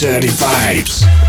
Dirty Vibes.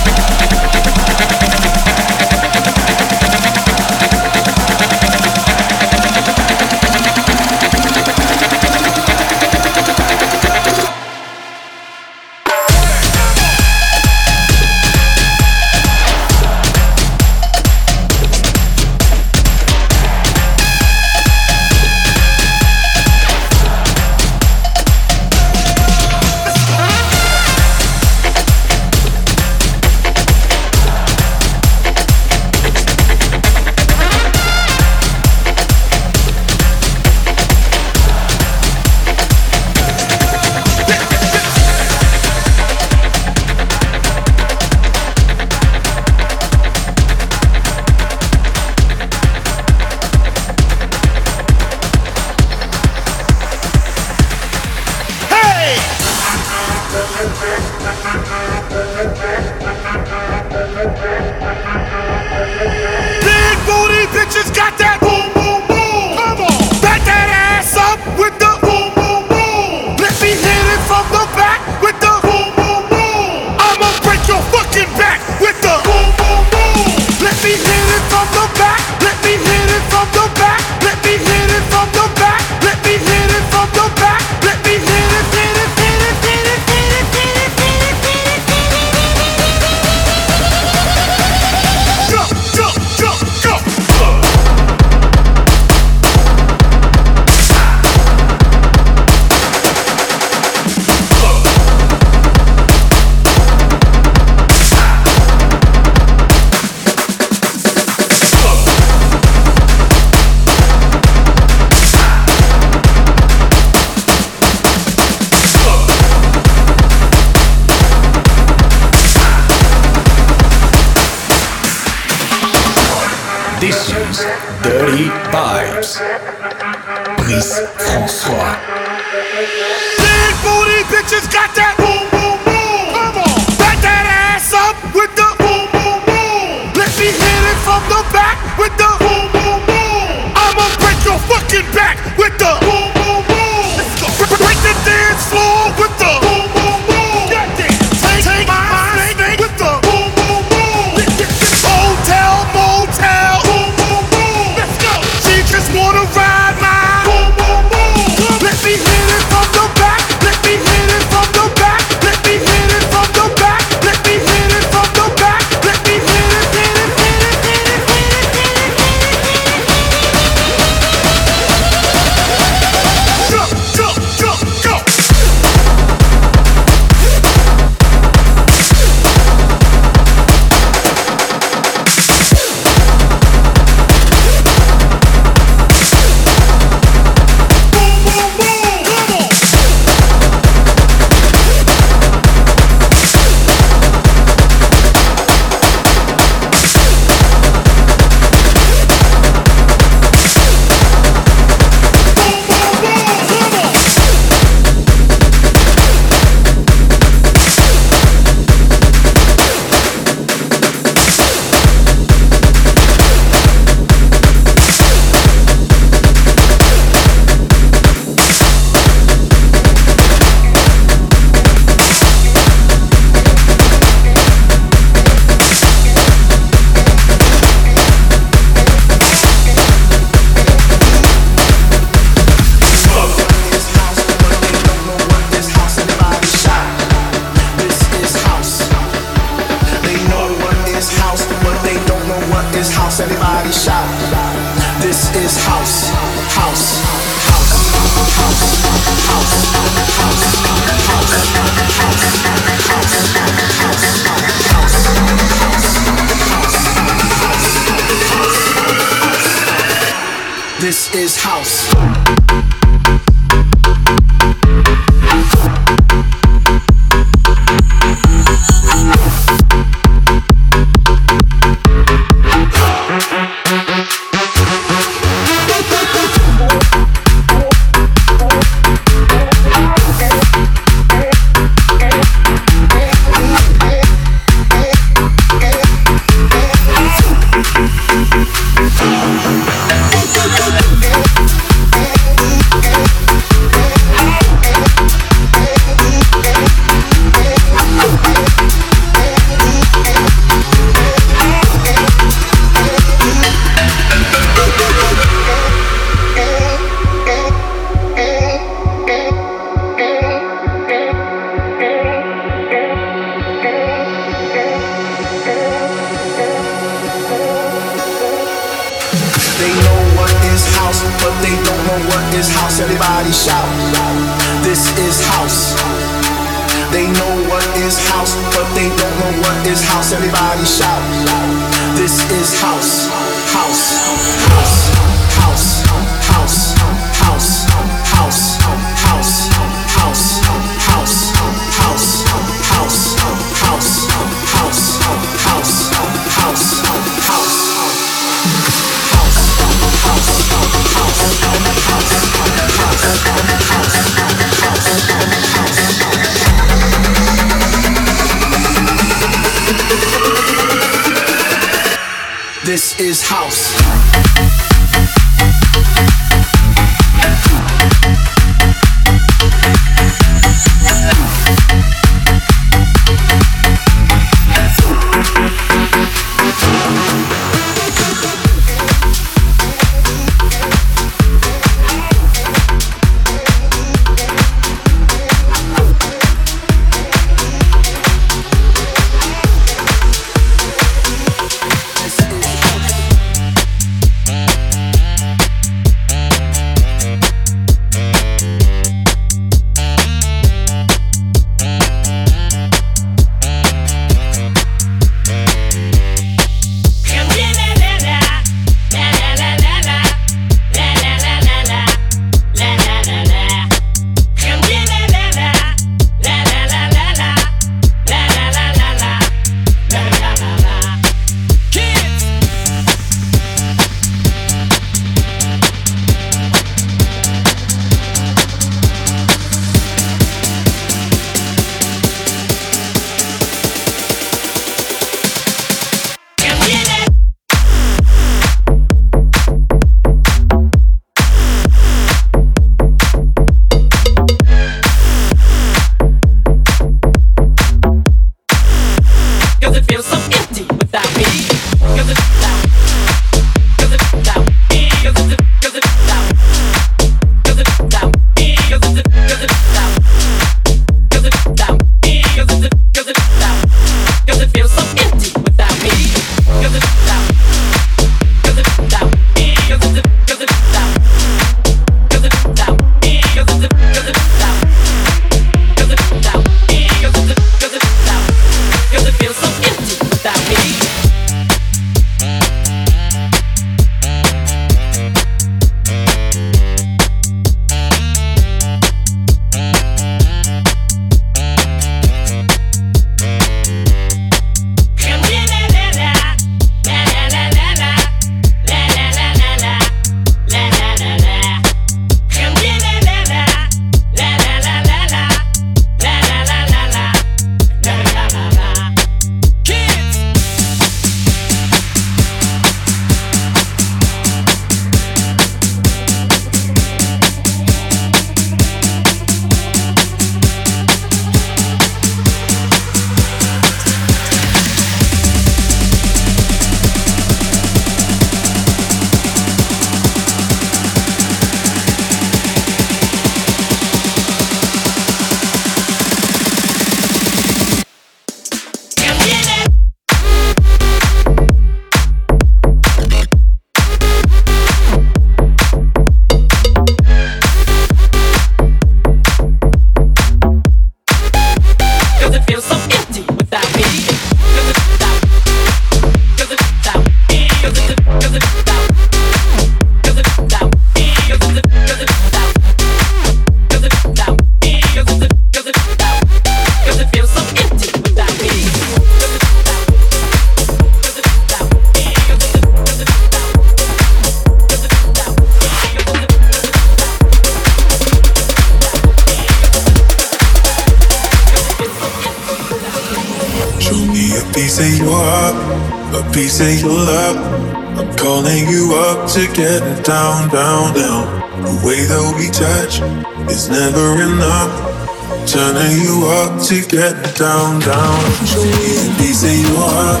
Get down, down. Show me a piece of your heart,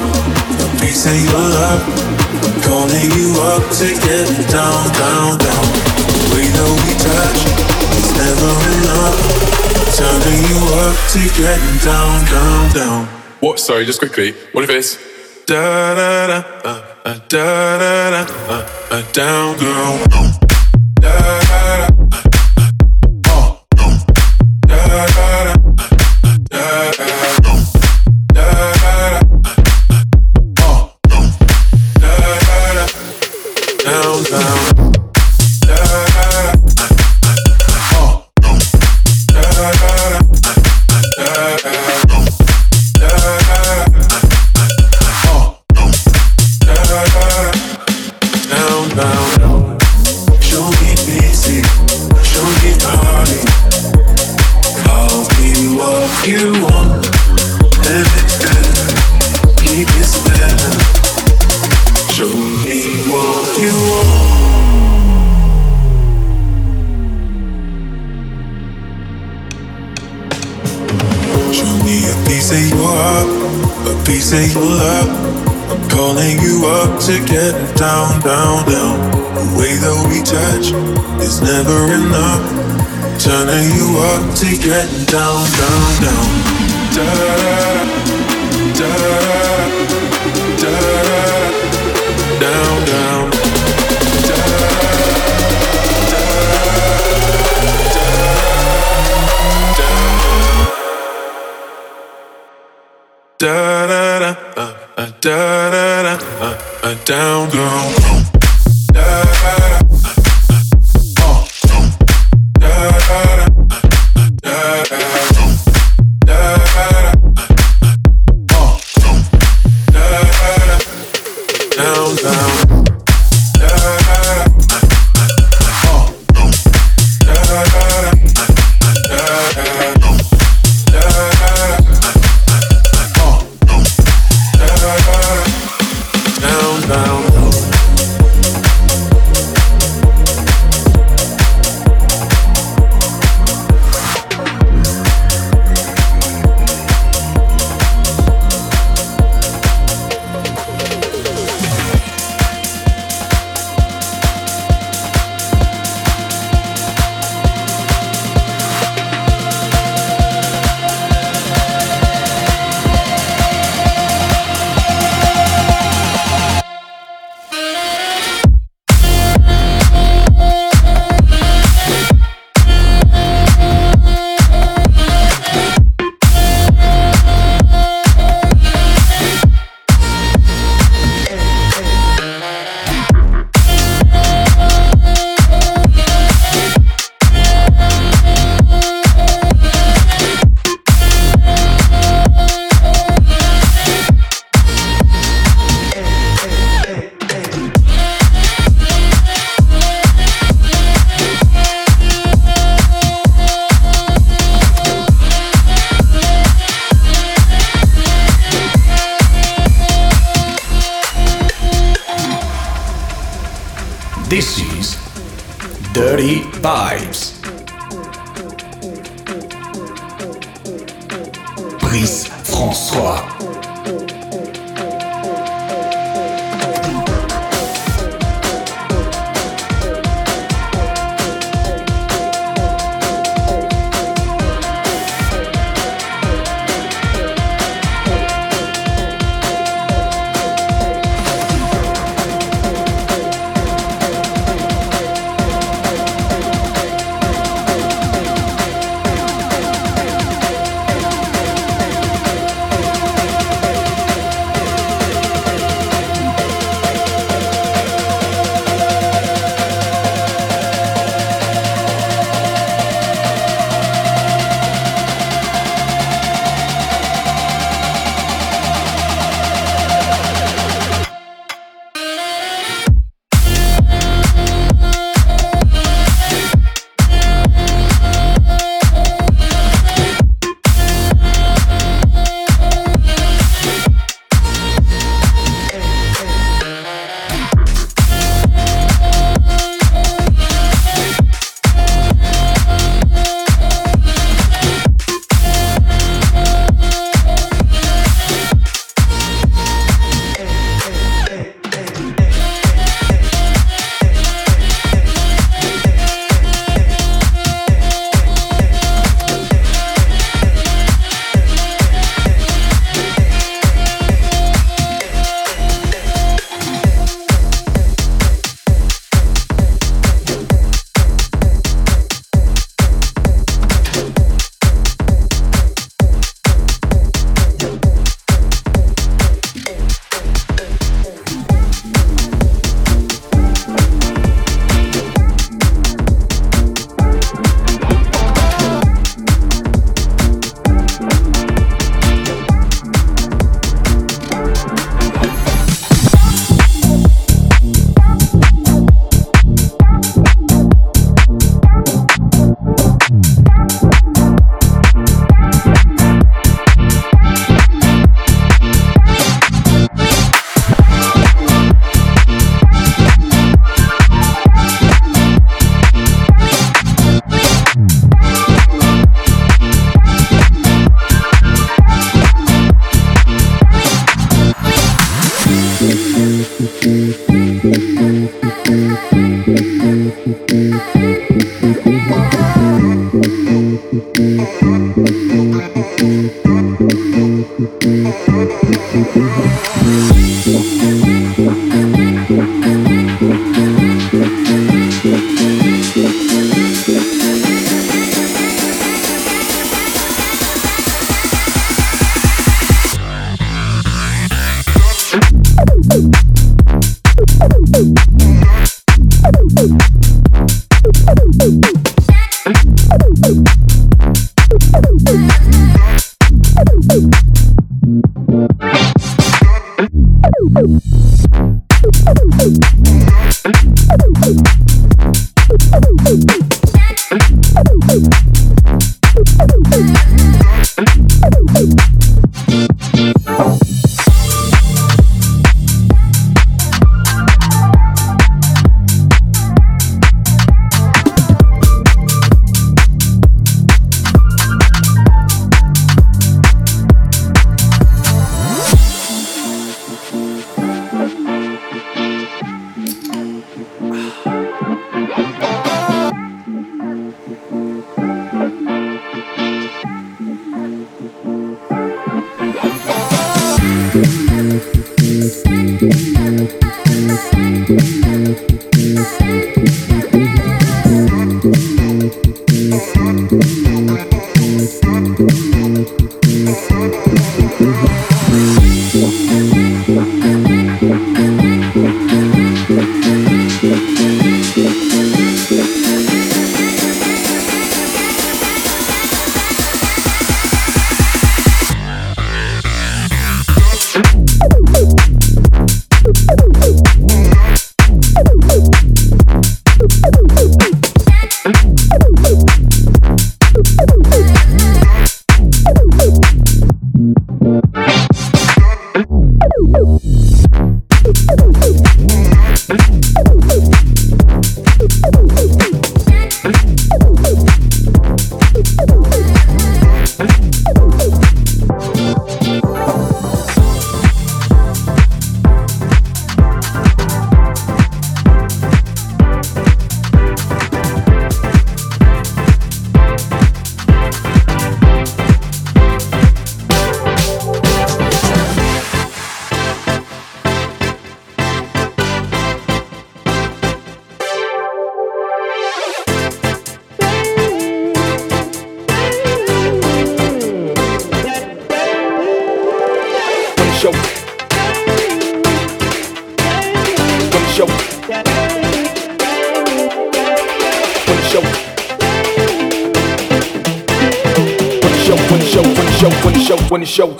a piece of your love. I'm calling you up to get down, down, down. The way that we touch is never enough. Turning you up to get down, down, down. What? Sorry, just quickly. What if it's da da da uh, uh, da da da uh, uh, down girl da da da up down, down, down, down. Down.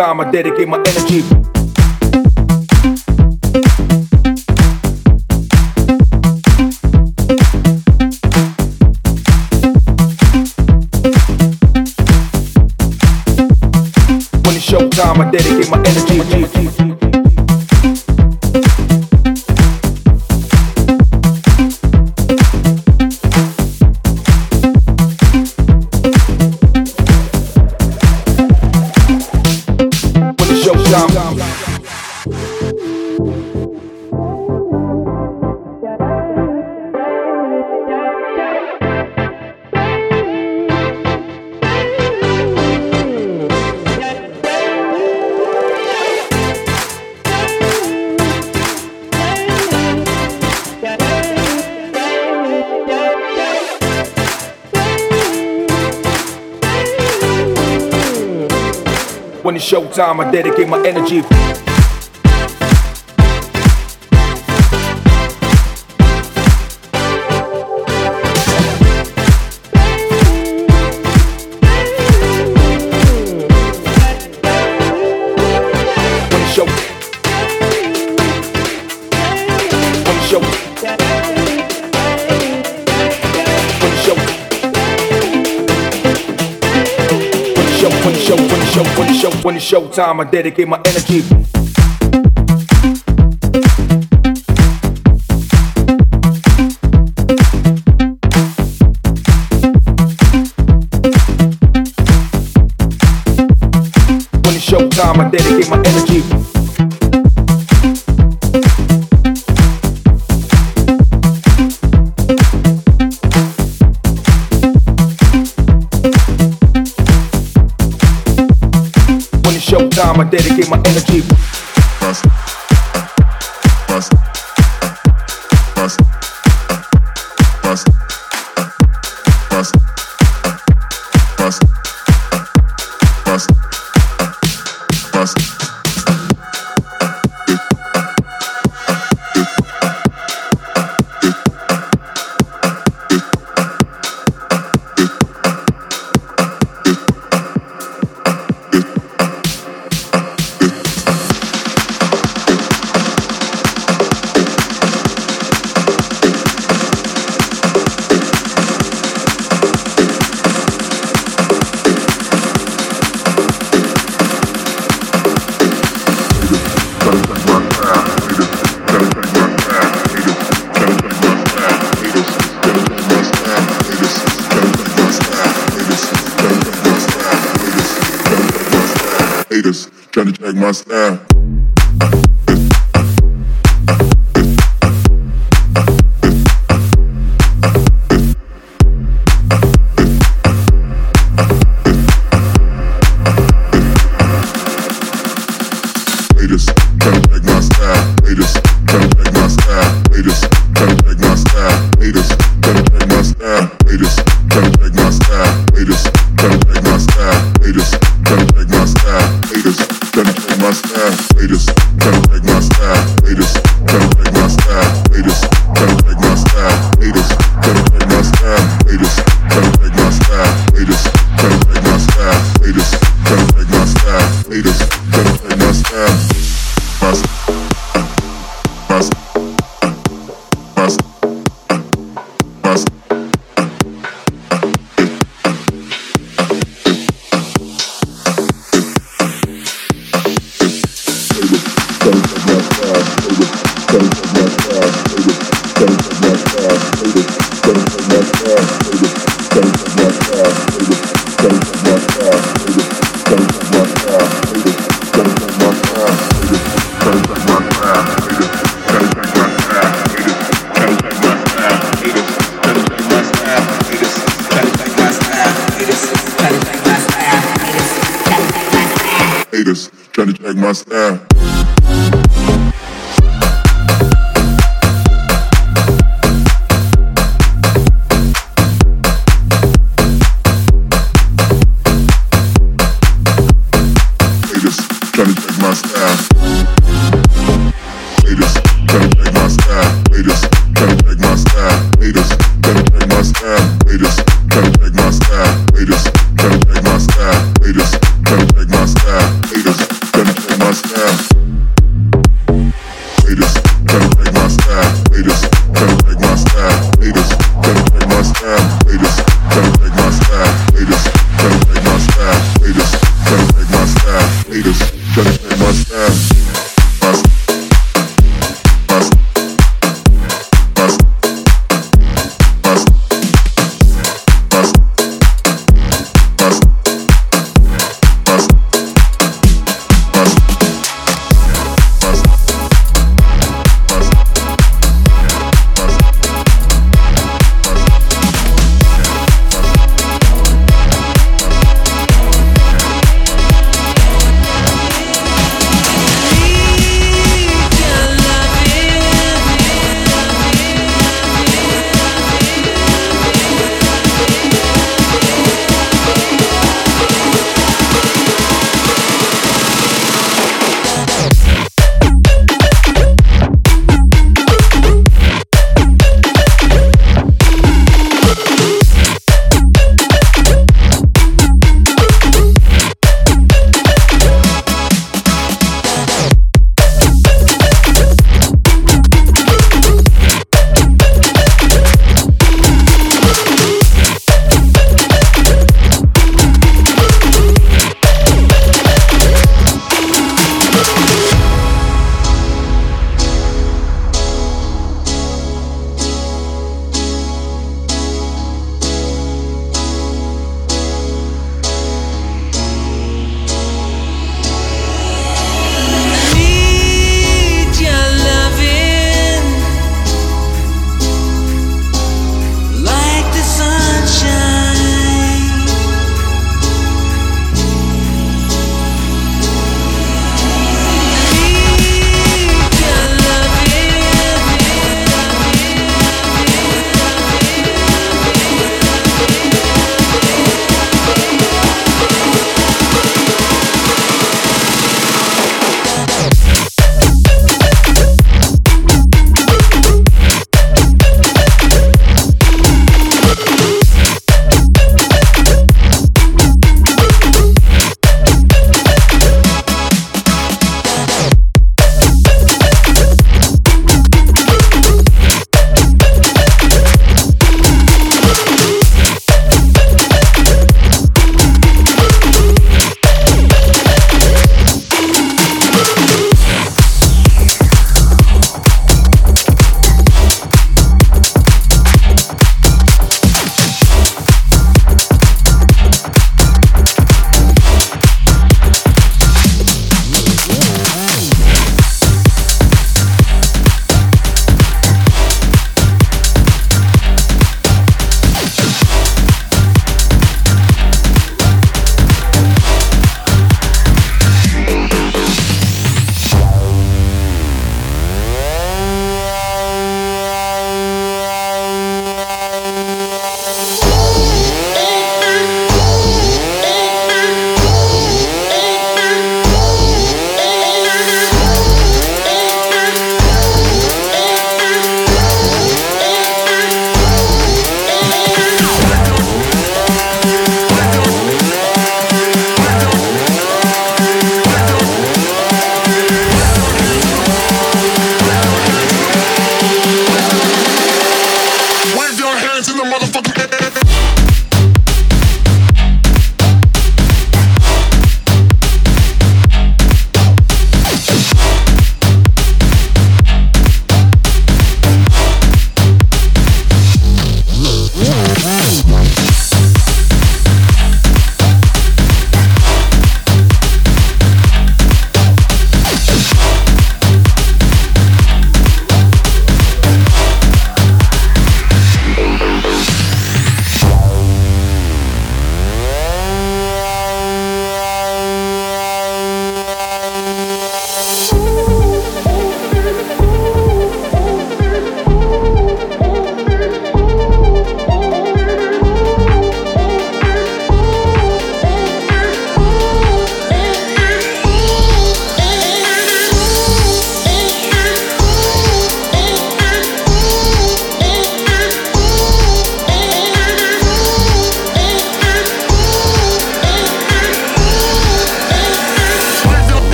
time, I dedicate my energy. time, I dedicate my energy. showtime. I dedicate my energy. dedicate my energy.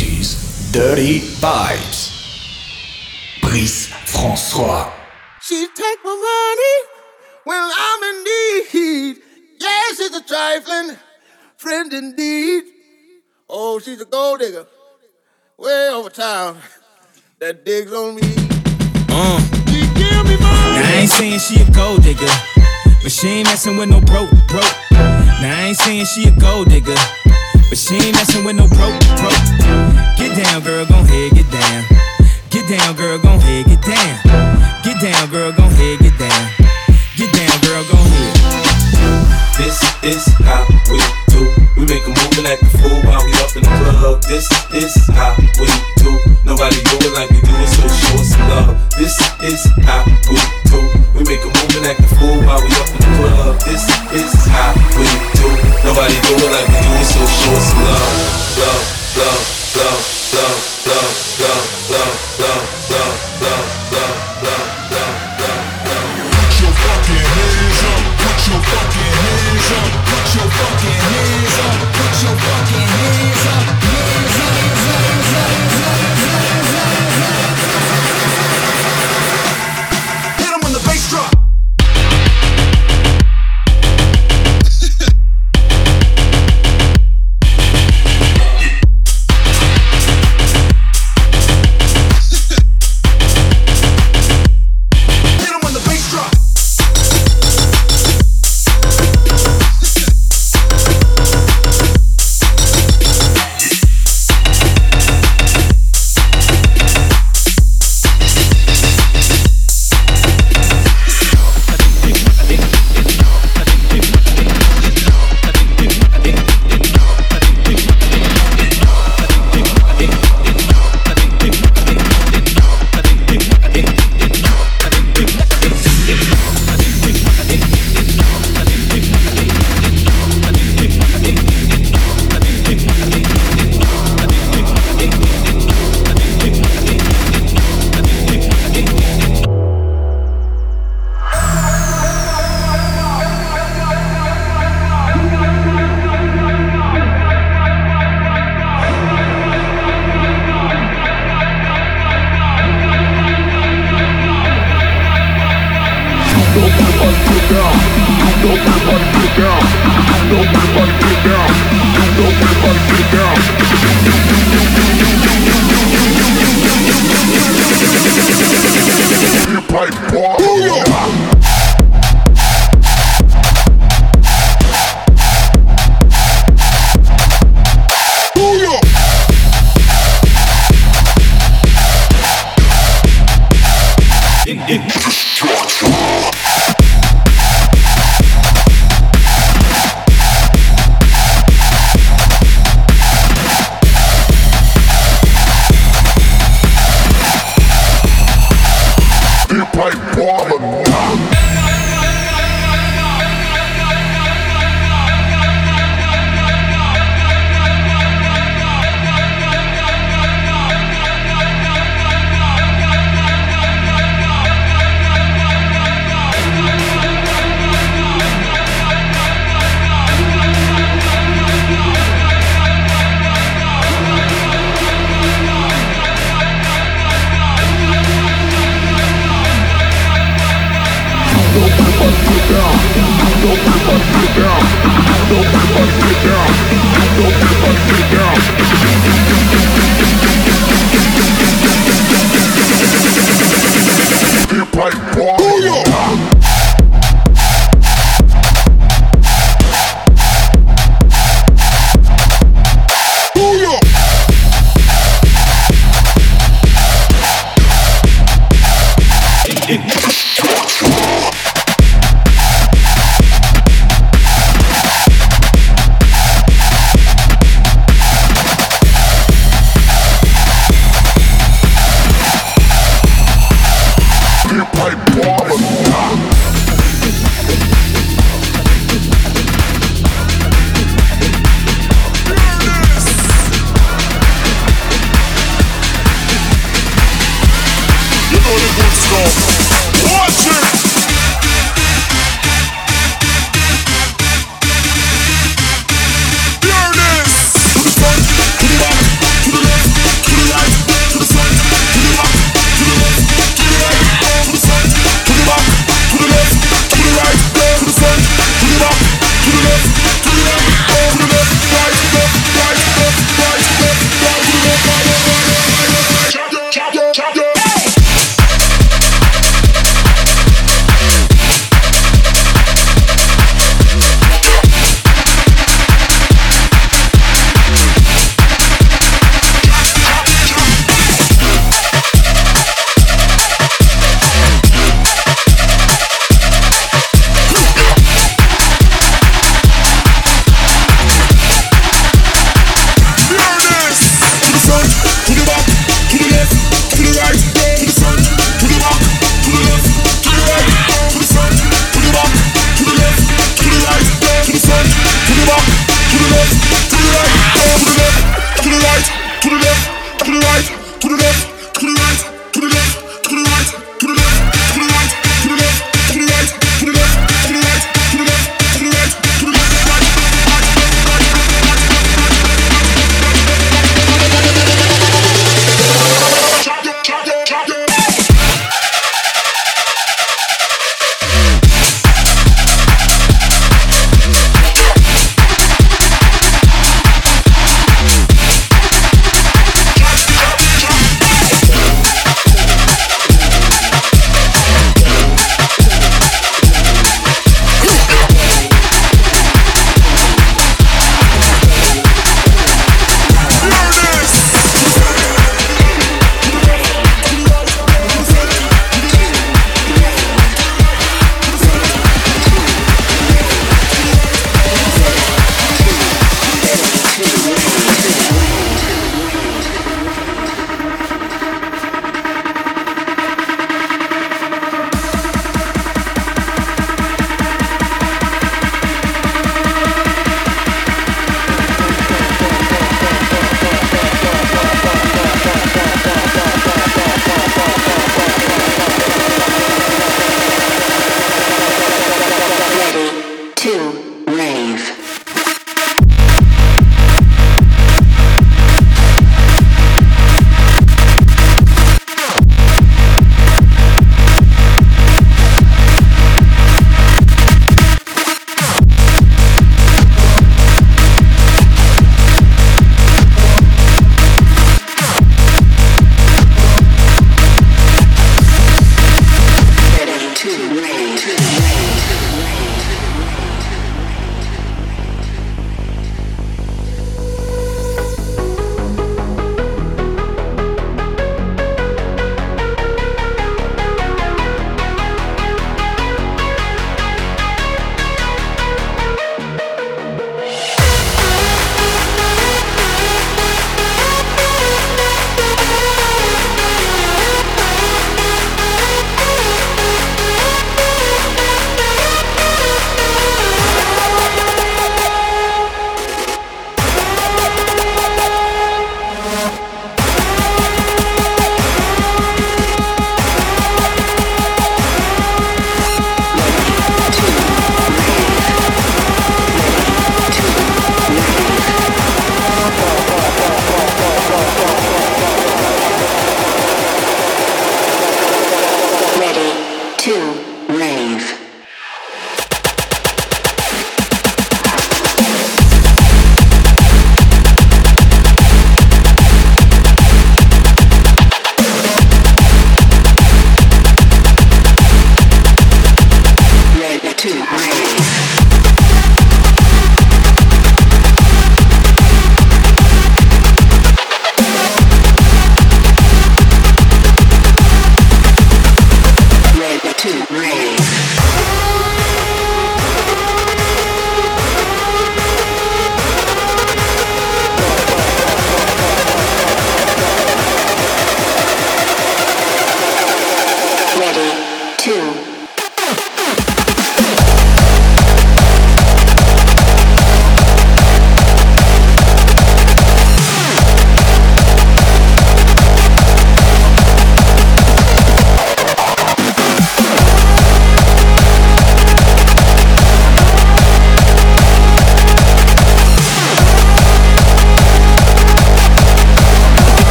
60s Dirty Vibes. Brice François. She take my money when I'm in need. Yeah, she's a trifling friend indeed. Oh, she's a gold digger way over town that digs on me. Uh. She give me money. Now, I ain't saying she a gold digger, but she ain't messing with no broke, broke. Now I ain't saying she a gold digger, but she ain't messing with no broke, broke. Get down, girl, gon' head, get down. Get down, girl, gon' head, get down. Get down, girl, gon' head, get down. Get down, girl, gon' head. This is how we do. We make a move and act a fool while we up in the club. This is how we do. Nobody do it like we do it, so show us some love. This is how we do. We make a move and act a fool while we up in the club. This is how we do. Nobody do it like we do it, so show us some love. Love, love, Put your fucking hands up, put your fucking hands up, put your fucking hands up.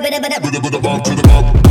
This